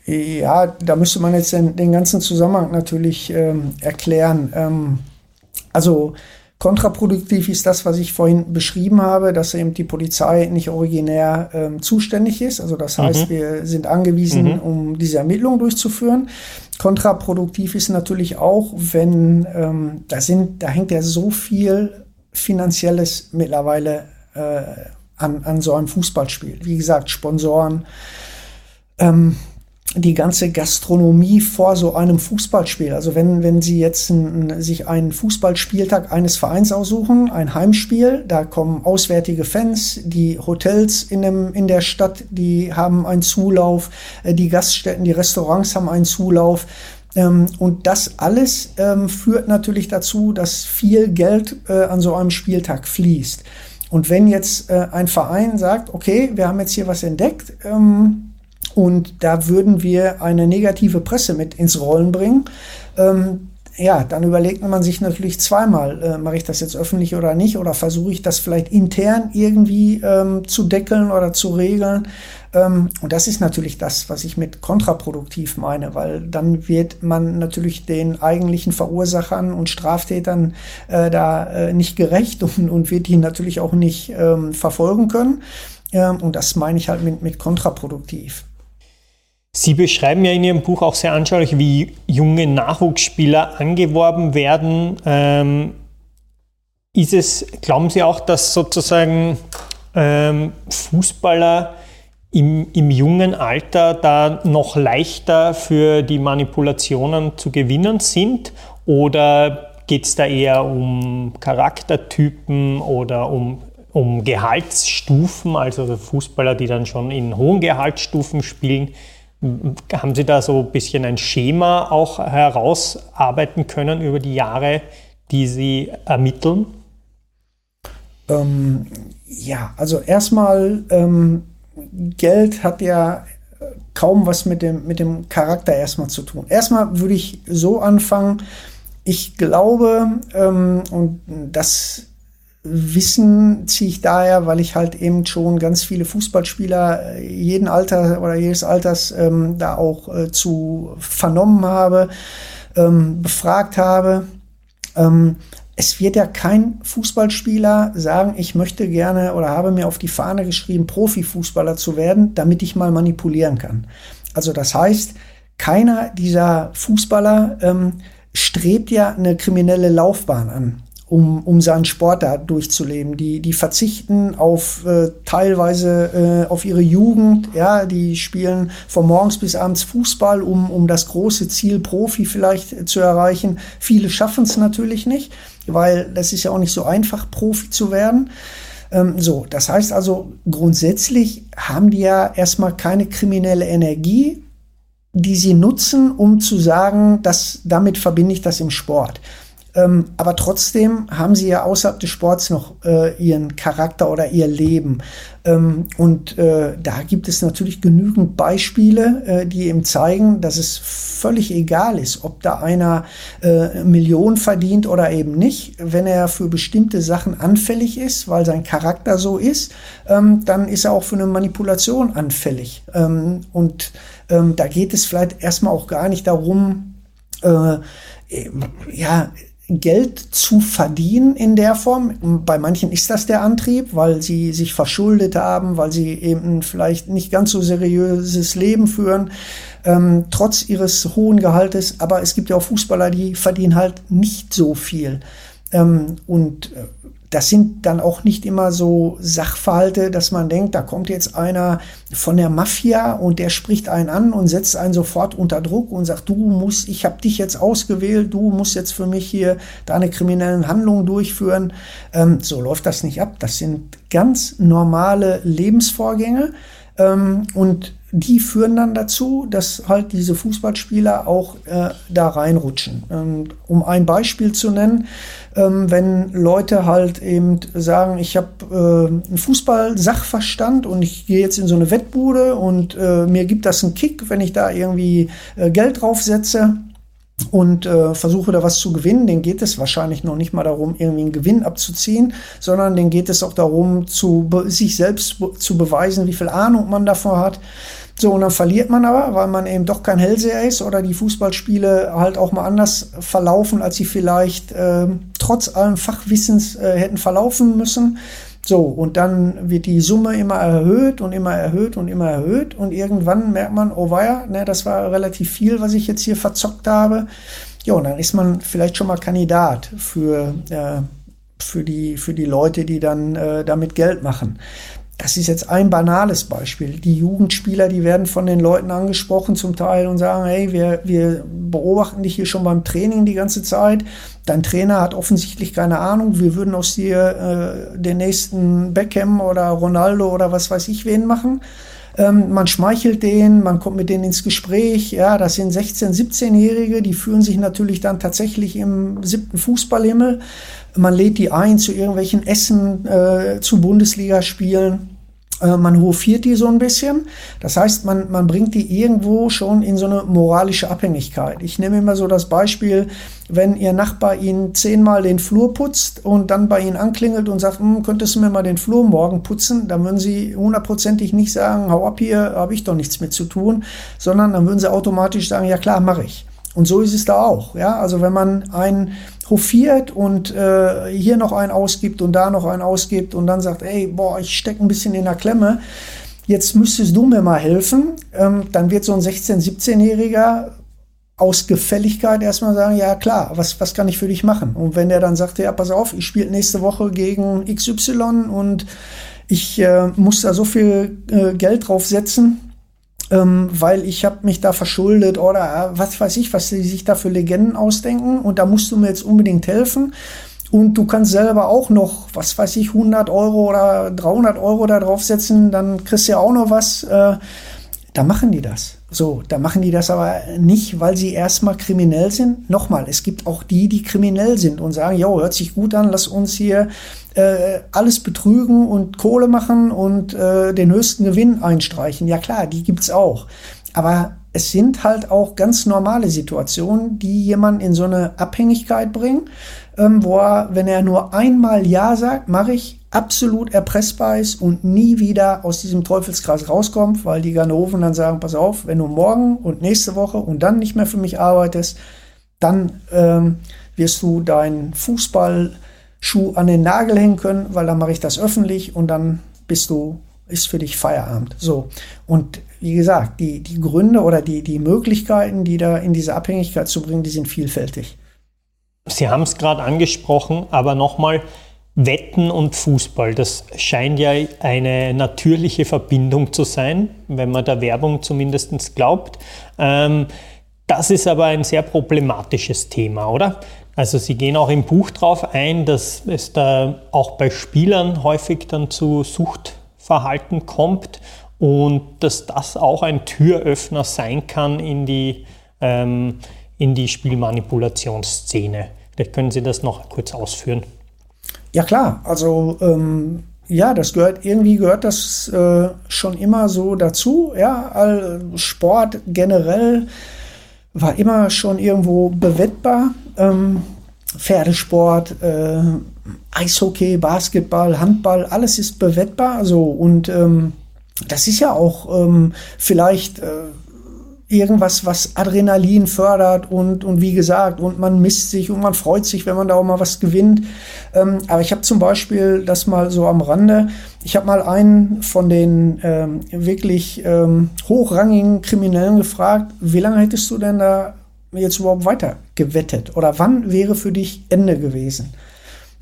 Ja, da müsste man jetzt den, den ganzen Zusammenhang natürlich ähm, erklären. Ähm, also kontraproduktiv ist das, was ich vorhin beschrieben habe, dass eben die Polizei nicht originär ähm, zuständig ist. Also das heißt, mhm. wir sind angewiesen, mhm. um diese Ermittlungen durchzuführen. Kontraproduktiv ist natürlich auch, wenn ähm, da sind, da hängt ja so viel finanzielles mittlerweile äh, an, an so einem Fußballspiel. Wie gesagt, Sponsoren. Ähm, die ganze Gastronomie vor so einem Fußballspiel. Also wenn, wenn Sie jetzt ein, sich einen Fußballspieltag eines Vereins aussuchen, ein Heimspiel, da kommen auswärtige Fans, die Hotels in, dem, in der Stadt, die haben einen Zulauf, äh, die Gaststätten, die Restaurants haben einen Zulauf. Ähm, und das alles ähm, führt natürlich dazu, dass viel Geld äh, an so einem Spieltag fließt. Und wenn jetzt äh, ein Verein sagt, okay, wir haben jetzt hier was entdeckt, ähm, und da würden wir eine negative Presse mit ins Rollen bringen. Ähm, ja, dann überlegt man sich natürlich zweimal, äh, mache ich das jetzt öffentlich oder nicht, oder versuche ich das vielleicht intern irgendwie ähm, zu deckeln oder zu regeln. Ähm, und das ist natürlich das, was ich mit kontraproduktiv meine, weil dann wird man natürlich den eigentlichen Verursachern und Straftätern äh, da äh, nicht gerecht und, und wird die natürlich auch nicht ähm, verfolgen können. Ähm, und das meine ich halt mit, mit kontraproduktiv. Sie beschreiben ja in Ihrem Buch auch sehr anschaulich, wie junge Nachwuchsspieler angeworben werden. Ähm, ist es, glauben Sie auch, dass sozusagen ähm, Fußballer im, im jungen Alter da noch leichter für die Manipulationen zu gewinnen sind? Oder geht es da eher um Charaktertypen oder um, um Gehaltsstufen, also Fußballer, die dann schon in hohen Gehaltsstufen spielen? Haben Sie da so ein bisschen ein Schema auch herausarbeiten können über die Jahre, die Sie ermitteln? Ähm, ja, also erstmal, ähm, Geld hat ja kaum was mit dem, mit dem Charakter erstmal zu tun. Erstmal würde ich so anfangen, ich glaube, ähm, und das Wissen ziehe ich daher, weil ich halt eben schon ganz viele Fußballspieler äh, jeden Alter oder jedes Alters ähm, da auch äh, zu vernommen habe, ähm, befragt habe. Ähm, es wird ja kein Fußballspieler sagen, ich möchte gerne oder habe mir auf die Fahne geschrieben, Profifußballer zu werden, damit ich mal manipulieren kann. Also das heißt, keiner dieser Fußballer ähm, strebt ja eine kriminelle Laufbahn an. Um, um seinen Sport da durchzuleben. Die, die verzichten auf äh, teilweise äh, auf ihre Jugend, ja, die spielen von morgens bis abends Fußball, um, um das große Ziel Profi vielleicht zu erreichen. Viele schaffen es natürlich nicht, weil das ist ja auch nicht so einfach, Profi zu werden. Ähm, so, das heißt also, grundsätzlich haben die ja erstmal keine kriminelle Energie, die sie nutzen, um zu sagen, dass damit verbinde ich das im Sport. Ähm, aber trotzdem haben sie ja außerhalb des Sports noch äh, ihren Charakter oder ihr Leben. Ähm, und äh, da gibt es natürlich genügend Beispiele, äh, die eben zeigen, dass es völlig egal ist, ob da einer äh, Millionen verdient oder eben nicht. Wenn er für bestimmte Sachen anfällig ist, weil sein Charakter so ist, ähm, dann ist er auch für eine Manipulation anfällig. Ähm, und ähm, da geht es vielleicht erstmal auch gar nicht darum, äh, ja, Geld zu verdienen in der Form. Bei manchen ist das der Antrieb, weil sie sich verschuldet haben, weil sie eben vielleicht nicht ganz so seriöses Leben führen, ähm, trotz ihres hohen Gehaltes. Aber es gibt ja auch Fußballer, die verdienen halt nicht so viel. Ähm, und äh, das sind dann auch nicht immer so Sachverhalte, dass man denkt, da kommt jetzt einer von der Mafia und der spricht einen an und setzt einen sofort unter Druck und sagt, du musst, ich habe dich jetzt ausgewählt, du musst jetzt für mich hier deine kriminellen Handlungen durchführen. Ähm, so läuft das nicht ab. Das sind ganz normale Lebensvorgänge ähm, und die führen dann dazu, dass halt diese Fußballspieler auch äh, da reinrutschen. Ähm, um ein Beispiel zu nennen, ähm, wenn Leute halt eben sagen, ich habe äh, einen Fußball-Sachverstand und ich gehe jetzt in so eine Wettbude und äh, mir gibt das einen Kick, wenn ich da irgendwie äh, Geld draufsetze und äh, versuche da was zu gewinnen, den geht es wahrscheinlich noch nicht mal darum, irgendwie einen Gewinn abzuziehen, sondern den geht es auch darum, zu, sich selbst zu beweisen, wie viel Ahnung man davon hat. So, und dann verliert man aber, weil man eben doch kein Hellseher ist oder die Fußballspiele halt auch mal anders verlaufen, als sie vielleicht äh, trotz allem Fachwissens äh, hätten verlaufen müssen. So, und dann wird die Summe immer erhöht und immer erhöht und immer erhöht. Und irgendwann merkt man, oh weia, ne, das war relativ viel, was ich jetzt hier verzockt habe. Ja, und dann ist man vielleicht schon mal Kandidat für, äh, für, die, für die Leute, die dann äh, damit Geld machen. Das ist jetzt ein banales Beispiel. Die Jugendspieler, die werden von den Leuten angesprochen zum Teil und sagen, hey, wir, wir beobachten dich hier schon beim Training die ganze Zeit. Dein Trainer hat offensichtlich keine Ahnung. Wir würden aus dir äh, den nächsten Beckham oder Ronaldo oder was weiß ich wen machen. Ähm, man schmeichelt denen, man kommt mit denen ins Gespräch. Ja, das sind 16-, 17-Jährige, die fühlen sich natürlich dann tatsächlich im siebten Fußballhimmel. Man lädt die ein zu irgendwelchen Essen, äh, zu Bundesligaspielen. Äh, man hofiert die so ein bisschen. Das heißt, man, man bringt die irgendwo schon in so eine moralische Abhängigkeit. Ich nehme immer so das Beispiel, wenn Ihr Nachbar Ihnen zehnmal den Flur putzt und dann bei Ihnen anklingelt und sagt, hm, könntest du mir mal den Flur morgen putzen, dann würden Sie hundertprozentig nicht sagen, hau ab hier, habe ich doch nichts mit zu tun, sondern dann würden Sie automatisch sagen, ja klar, mache ich. Und so ist es da auch. Ja, also wenn man einen hofiert und äh, hier noch einen ausgibt und da noch einen ausgibt und dann sagt, ey, boah, ich stecke ein bisschen in der Klemme, jetzt müsstest du mir mal helfen, ähm, dann wird so ein 16-, 17-Jähriger aus Gefälligkeit erstmal sagen, ja klar, was, was kann ich für dich machen? Und wenn der dann sagt, ja, pass auf, ich spiele nächste Woche gegen XY und ich äh, muss da so viel äh, Geld drauf setzen, ähm, weil ich habe mich da verschuldet oder äh, was weiß ich, was sie sich da für Legenden ausdenken und da musst du mir jetzt unbedingt helfen. Und du kannst selber auch noch, was weiß ich, 100 Euro oder 300 Euro da draufsetzen, dann kriegst du ja auch noch was. Äh, da machen die das. So, da machen die das aber nicht, weil sie erstmal kriminell sind. Nochmal, es gibt auch die, die kriminell sind und sagen, jo, hört sich gut an, lass uns hier äh, alles betrügen und Kohle machen und äh, den höchsten Gewinn einstreichen. Ja klar, die gibt's auch. Aber es sind halt auch ganz normale Situationen, die jemanden in so eine Abhängigkeit bringen, ähm, wo er, wenn er nur einmal Ja sagt, mache ich, absolut erpressbar ist und nie wieder aus diesem Teufelskreis rauskommt, weil die Ganoven dann sagen, pass auf, wenn du morgen und nächste Woche und dann nicht mehr für mich arbeitest, dann ähm, wirst du deinen Fußballschuh an den Nagel hängen können, weil dann mache ich das öffentlich und dann bist du, ist für dich Feierabend. So. Und wie gesagt, die, die Gründe oder die, die Möglichkeiten, die da in diese Abhängigkeit zu bringen, die sind vielfältig. Sie haben es gerade angesprochen, aber nochmal, Wetten und Fußball, das scheint ja eine natürliche Verbindung zu sein, wenn man der Werbung zumindest glaubt. Ähm, das ist aber ein sehr problematisches Thema, oder? Also Sie gehen auch im Buch darauf ein, dass es da auch bei Spielern häufig dann zu Suchtverhalten kommt und dass das auch ein Türöffner sein kann in die, ähm, in die Spielmanipulationsszene. Vielleicht können Sie das noch kurz ausführen. Ja klar, also ähm, ja, das gehört irgendwie gehört das äh, schon immer so dazu. Ja, All, Sport generell war immer schon irgendwo bewettbar. Ähm, Pferdesport, äh, Eishockey, Basketball, Handball, alles ist bewettbar. Also und ähm, das ist ja auch ähm, vielleicht äh, irgendwas, was Adrenalin fördert und, und wie gesagt, und man misst sich und man freut sich, wenn man da auch mal was gewinnt. Ähm, aber ich habe zum Beispiel das mal so am Rande, ich habe mal einen von den ähm, wirklich ähm, hochrangigen Kriminellen gefragt, wie lange hättest du denn da jetzt überhaupt weiter gewettet? Oder wann wäre für dich Ende gewesen?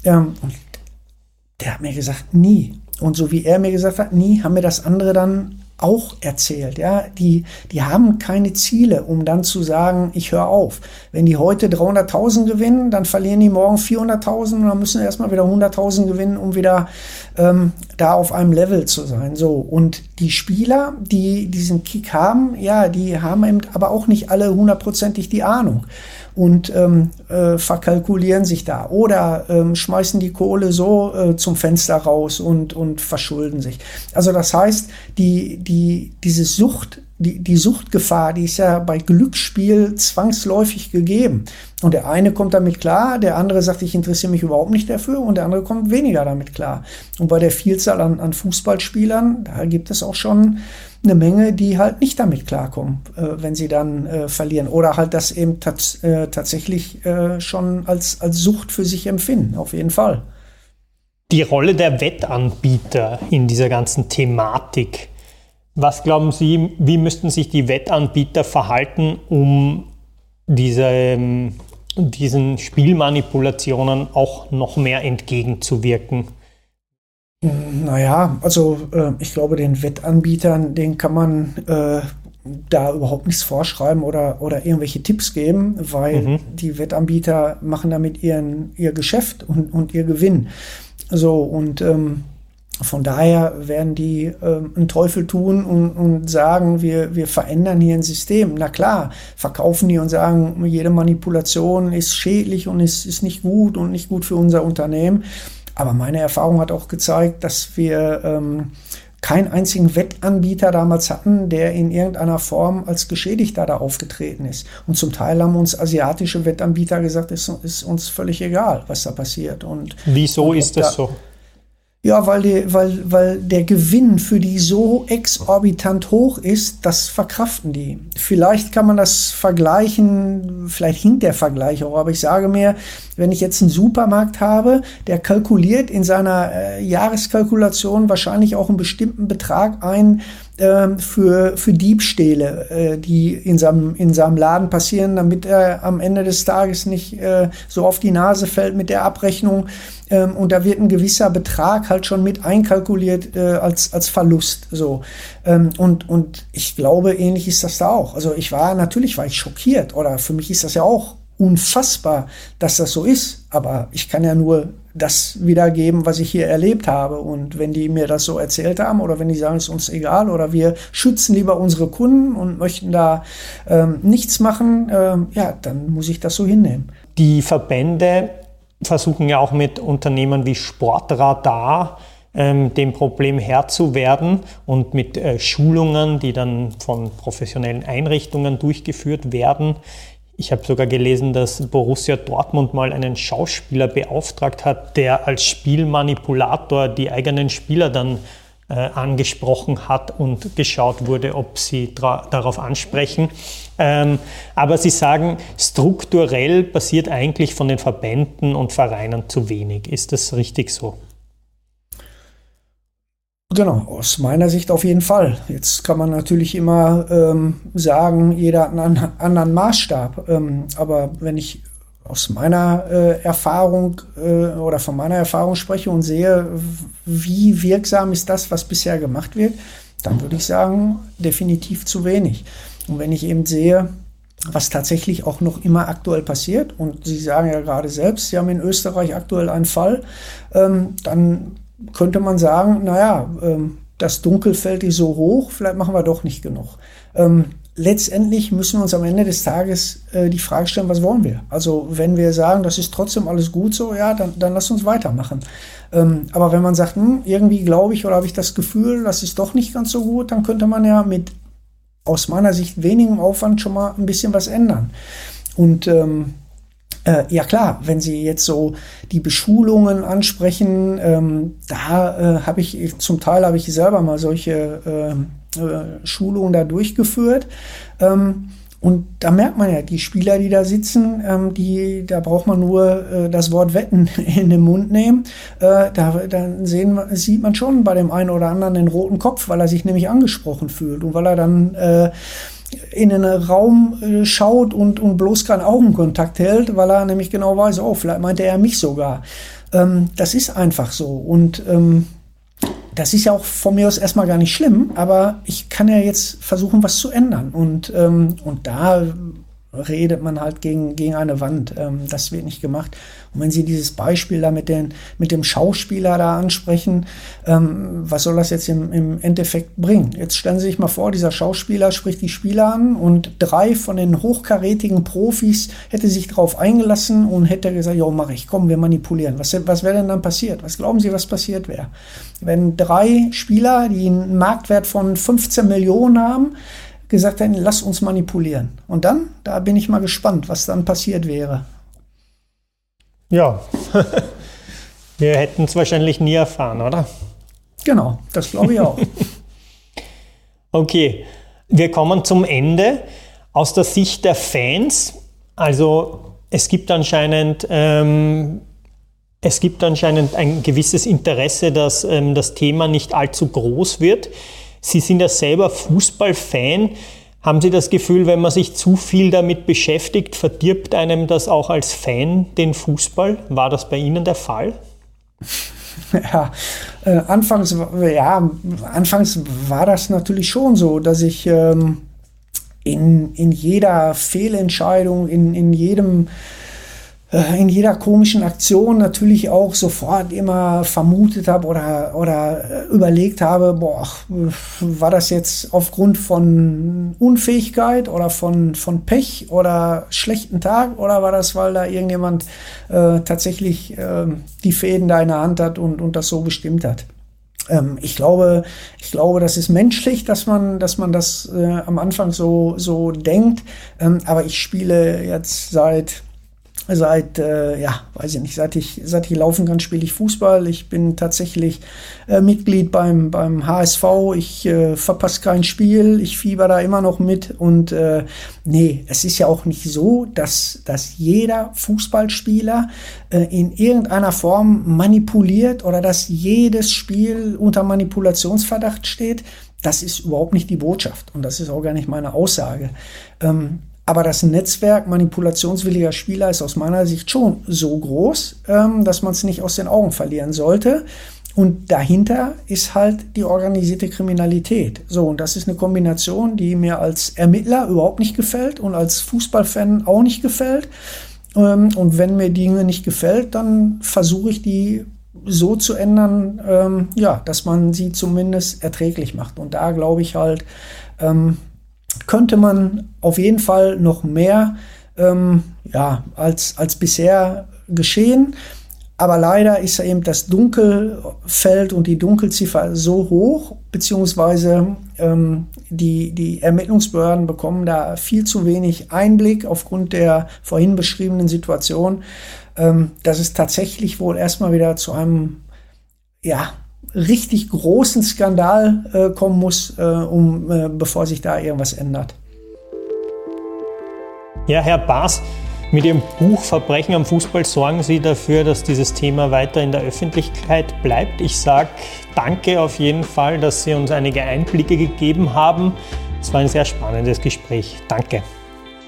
Ähm, und der hat mir gesagt, nie. Und so wie er mir gesagt hat, nie, haben mir das andere dann auch erzählt. Ja, die, die haben keine Ziele, um dann zu sagen, ich höre auf. Wenn die heute 300.000 gewinnen, dann verlieren die morgen 400.000 und dann müssen erstmal wieder 100.000 gewinnen, um wieder ähm, da auf einem Level zu sein. So und die Spieler, die diesen Kick haben, ja, die haben eben aber auch nicht alle hundertprozentig die Ahnung und ähm, äh, verkalkulieren sich da oder ähm, schmeißen die Kohle so äh, zum Fenster raus und, und verschulden sich. Also das heißt, die, die, diese Sucht, die, die Suchtgefahr, die ist ja bei Glücksspiel zwangsläufig gegeben. Und der eine kommt damit klar, der andere sagt, ich interessiere mich überhaupt nicht dafür und der andere kommt weniger damit klar. Und bei der Vielzahl an, an Fußballspielern, da gibt es auch schon eine Menge, die halt nicht damit klarkommen, äh, wenn sie dann äh, verlieren. Oder halt das eben tats äh, tatsächlich äh, schon als, als Sucht für sich empfinden, auf jeden Fall. Die Rolle der Wettanbieter in dieser ganzen Thematik. Was glauben Sie, wie müssten sich die Wettanbieter verhalten, um diese, ähm, diesen Spielmanipulationen auch noch mehr entgegenzuwirken? Naja, also äh, ich glaube, den Wettanbietern, den kann man äh, da überhaupt nichts vorschreiben oder, oder irgendwelche Tipps geben, weil mhm. die Wettanbieter machen damit ihren, ihr Geschäft und, und ihr Gewinn. So, und ähm, von daher werden die ähm, einen Teufel tun und, und sagen, wir, wir verändern hier ein System. Na klar, verkaufen die und sagen, jede Manipulation ist schädlich und ist, ist nicht gut und nicht gut für unser Unternehmen. Aber meine Erfahrung hat auch gezeigt, dass wir ähm, keinen einzigen Wettanbieter damals hatten, der in irgendeiner Form als Geschädigter da aufgetreten ist. Und zum Teil haben uns asiatische Wettanbieter gesagt, es ist uns völlig egal, was da passiert. Und wieso und ist das da, so? Ja, weil, die, weil, weil der Gewinn für die so exorbitant hoch ist, das verkraften die. Vielleicht kann man das vergleichen, vielleicht hinkt der Vergleich auch, aber ich sage mir, wenn ich jetzt einen Supermarkt habe, der kalkuliert in seiner äh, Jahreskalkulation wahrscheinlich auch einen bestimmten Betrag ein, ähm, für, für Diebstähle, äh, die in seinem, in seinem Laden passieren, damit er am Ende des Tages nicht äh, so auf die Nase fällt mit der Abrechnung. Ähm, und da wird ein gewisser Betrag halt schon mit einkalkuliert äh, als, als Verlust. So. Ähm, und, und ich glaube, ähnlich ist das da auch. Also ich war, natürlich war ich schockiert oder für mich ist das ja auch unfassbar, dass das so ist. Aber ich kann ja nur das wiedergeben, was ich hier erlebt habe. Und wenn die mir das so erzählt haben oder wenn die sagen, es ist uns egal oder wir schützen lieber unsere Kunden und möchten da ähm, nichts machen, ähm, ja, dann muss ich das so hinnehmen. Die Verbände versuchen ja auch mit Unternehmen wie Sportradar ähm, dem Problem Herr zu werden und mit äh, Schulungen, die dann von professionellen Einrichtungen durchgeführt werden. Ich habe sogar gelesen, dass Borussia Dortmund mal einen Schauspieler beauftragt hat, der als Spielmanipulator die eigenen Spieler dann äh, angesprochen hat und geschaut wurde, ob sie darauf ansprechen. Ähm, aber Sie sagen, strukturell passiert eigentlich von den Verbänden und Vereinen zu wenig. Ist das richtig so? Genau, aus meiner Sicht auf jeden Fall. Jetzt kann man natürlich immer ähm, sagen, jeder hat einen anderen Maßstab. Ähm, aber wenn ich aus meiner äh, Erfahrung äh, oder von meiner Erfahrung spreche und sehe, wie wirksam ist das, was bisher gemacht wird, dann würde ich sagen, definitiv zu wenig. Und wenn ich eben sehe, was tatsächlich auch noch immer aktuell passiert, und Sie sagen ja gerade selbst, Sie haben in Österreich aktuell einen Fall, ähm, dann könnte man sagen, naja, ähm, das Dunkelfeld ist so hoch, vielleicht machen wir doch nicht genug. Ähm, letztendlich müssen wir uns am Ende des Tages äh, die Frage stellen, was wollen wir? Also wenn wir sagen, das ist trotzdem alles gut so, ja, dann, dann lass uns weitermachen. Ähm, aber wenn man sagt, hm, irgendwie glaube ich oder habe ich das Gefühl, das ist doch nicht ganz so gut, dann könnte man ja mit aus meiner Sicht wenigem Aufwand schon mal ein bisschen was ändern. Und ähm, äh, ja klar, wenn Sie jetzt so die Beschulungen ansprechen, ähm, da äh, habe ich zum Teil habe ich selber mal solche ähm, äh, Schulungen da durchgeführt. Ähm, und da merkt man ja, die Spieler, die da sitzen, ähm, die, da braucht man nur äh, das Wort Wetten in den Mund nehmen. Äh, da dann sehen, sieht man schon bei dem einen oder anderen den roten Kopf, weil er sich nämlich angesprochen fühlt und weil er dann äh, in den Raum äh, schaut und, und bloß keinen Augenkontakt hält, weil er nämlich genau weiß, oh, vielleicht meinte er mich sogar. Ähm, das ist einfach so. Und ähm, das ist ja auch von mir aus erstmal gar nicht schlimm, aber ich kann ja jetzt versuchen, was zu ändern. Und, ähm, und da redet man halt gegen, gegen eine Wand. Ähm, das wird nicht gemacht. Und wenn Sie dieses Beispiel da mit, den, mit dem Schauspieler da ansprechen, ähm, was soll das jetzt im, im Endeffekt bringen? Jetzt stellen Sie sich mal vor, dieser Schauspieler spricht die Spieler an und drei von den hochkarätigen Profis hätte sich darauf eingelassen und hätte gesagt, jo, mach ich, komm, wir manipulieren. Was, was wäre denn dann passiert? Was glauben Sie, was passiert wäre? Wenn drei Spieler, die einen Marktwert von 15 Millionen haben, gesagt hätten, lass uns manipulieren. Und dann, da bin ich mal gespannt, was dann passiert wäre. Ja, wir hätten es wahrscheinlich nie erfahren, oder? Genau, das glaube ich auch. okay, wir kommen zum Ende. Aus der Sicht der Fans, also es gibt anscheinend ähm, es gibt anscheinend ein gewisses Interesse, dass ähm, das Thema nicht allzu groß wird. Sie sind ja selber Fußballfan. Haben Sie das Gefühl, wenn man sich zu viel damit beschäftigt, verdirbt einem das auch als Fan den Fußball? War das bei Ihnen der Fall? Ja, äh, anfangs, ja, anfangs war das natürlich schon so, dass ich ähm, in, in jeder Fehlentscheidung, in, in jedem in jeder komischen Aktion natürlich auch sofort immer vermutet habe oder, oder äh, überlegt habe, boah, war das jetzt aufgrund von Unfähigkeit oder von, von Pech oder schlechten Tag oder war das, weil da irgendjemand äh, tatsächlich äh, die Fäden da in der Hand hat und, und das so bestimmt hat? Ähm, ich glaube, ich glaube, das ist menschlich, dass man, dass man das äh, am Anfang so, so denkt. Ähm, aber ich spiele jetzt seit seit, äh, ja, weiß ich nicht, seit ich, seit ich laufen kann, spiele ich Fußball. Ich bin tatsächlich äh, Mitglied beim, beim HSV. Ich äh, verpasse kein Spiel. Ich fieber da immer noch mit. Und äh, nee, es ist ja auch nicht so, dass, dass jeder Fußballspieler äh, in irgendeiner Form manipuliert oder dass jedes Spiel unter Manipulationsverdacht steht. Das ist überhaupt nicht die Botschaft und das ist auch gar nicht meine Aussage. Ähm, aber das Netzwerk manipulationswilliger Spieler ist aus meiner Sicht schon so groß, ähm, dass man es nicht aus den Augen verlieren sollte. Und dahinter ist halt die organisierte Kriminalität. So, und das ist eine Kombination, die mir als Ermittler überhaupt nicht gefällt und als Fußballfan auch nicht gefällt. Ähm, und wenn mir Dinge nicht gefällt, dann versuche ich die so zu ändern, ähm, ja, dass man sie zumindest erträglich macht. Und da glaube ich halt, ähm, könnte man auf jeden Fall noch mehr ähm, ja, als, als bisher geschehen. Aber leider ist eben das Dunkelfeld und die Dunkelziffer so hoch, beziehungsweise ähm, die, die Ermittlungsbehörden bekommen da viel zu wenig Einblick aufgrund der vorhin beschriebenen Situation, ähm, dass es tatsächlich wohl erstmal wieder zu einem ja, richtig großen Skandal äh, kommen muss, äh, um, äh, bevor sich da irgendwas ändert. Ja, Herr Baas, mit Ihrem Buch Verbrechen am Fußball sorgen Sie dafür, dass dieses Thema weiter in der Öffentlichkeit bleibt. Ich sage danke auf jeden Fall, dass Sie uns einige Einblicke gegeben haben. Es war ein sehr spannendes Gespräch. Danke.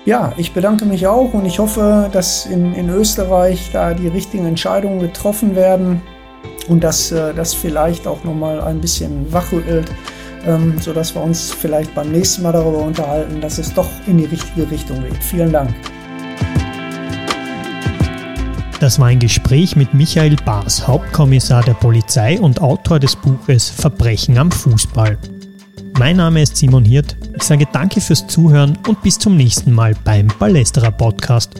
Ja, ich bedanke mich auch und ich hoffe, dass in, in Österreich da die richtigen Entscheidungen getroffen werden und dass äh, das vielleicht auch nochmal ein bisschen wachrüttelt, ähm, sodass wir uns vielleicht beim nächsten Mal darüber unterhalten, dass es doch in die richtige Richtung geht. Vielen Dank. Das war ein Gespräch mit Michael Baas, Hauptkommissar der Polizei und Autor des Buches Verbrechen am Fußball. Mein Name ist Simon Hirt. Ich sage danke fürs Zuhören und bis zum nächsten Mal beim Ballesterer Podcast.